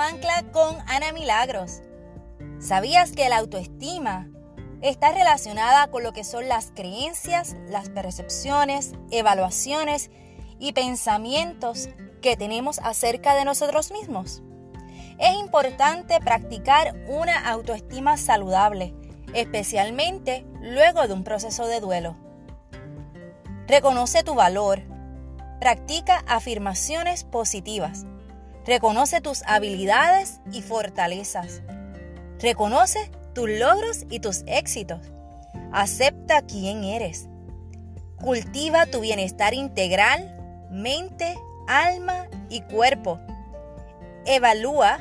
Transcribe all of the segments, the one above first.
ancla con Ana Milagros. ¿Sabías que la autoestima está relacionada con lo que son las creencias, las percepciones, evaluaciones y pensamientos que tenemos acerca de nosotros mismos? Es importante practicar una autoestima saludable, especialmente luego de un proceso de duelo. Reconoce tu valor. Practica afirmaciones positivas. Reconoce tus habilidades y fortalezas. Reconoce tus logros y tus éxitos. Acepta quién eres. Cultiva tu bienestar integral, mente, alma y cuerpo. Evalúa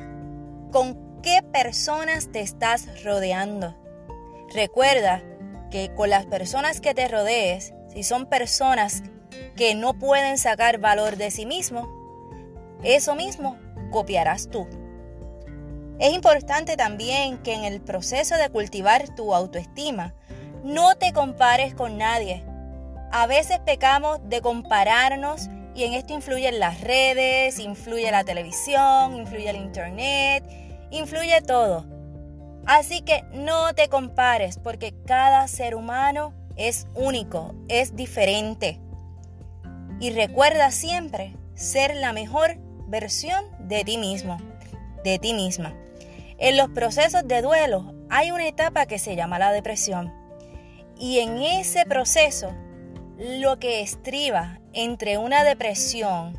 con qué personas te estás rodeando. Recuerda que con las personas que te rodees, si son personas que no pueden sacar valor de sí mismos, eso mismo copiarás tú. Es importante también que en el proceso de cultivar tu autoestima, no te compares con nadie. A veces pecamos de compararnos y en esto influyen las redes, influye la televisión, influye el internet, influye todo. Así que no te compares porque cada ser humano es único, es diferente. Y recuerda siempre ser la mejor versión de ti mismo, de ti misma. En los procesos de duelo hay una etapa que se llama la depresión. Y en ese proceso, lo que estriba entre una depresión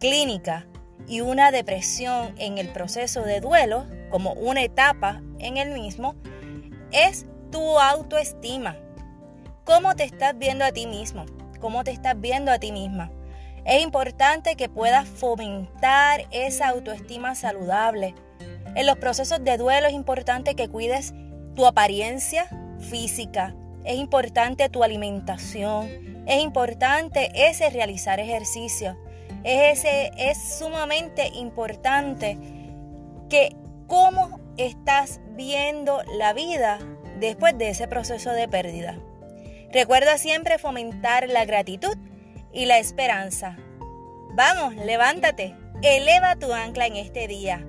clínica y una depresión en el proceso de duelo, como una etapa en el mismo, es tu autoestima. ¿Cómo te estás viendo a ti mismo? ¿Cómo te estás viendo a ti misma? Es importante que puedas fomentar esa autoestima saludable. En los procesos de duelo es importante que cuides tu apariencia física, es importante tu alimentación, es importante ese realizar ejercicio, es, ese, es sumamente importante que cómo estás viendo la vida después de ese proceso de pérdida. Recuerda siempre fomentar la gratitud y la esperanza. Vamos, levántate, eleva tu ancla en este día.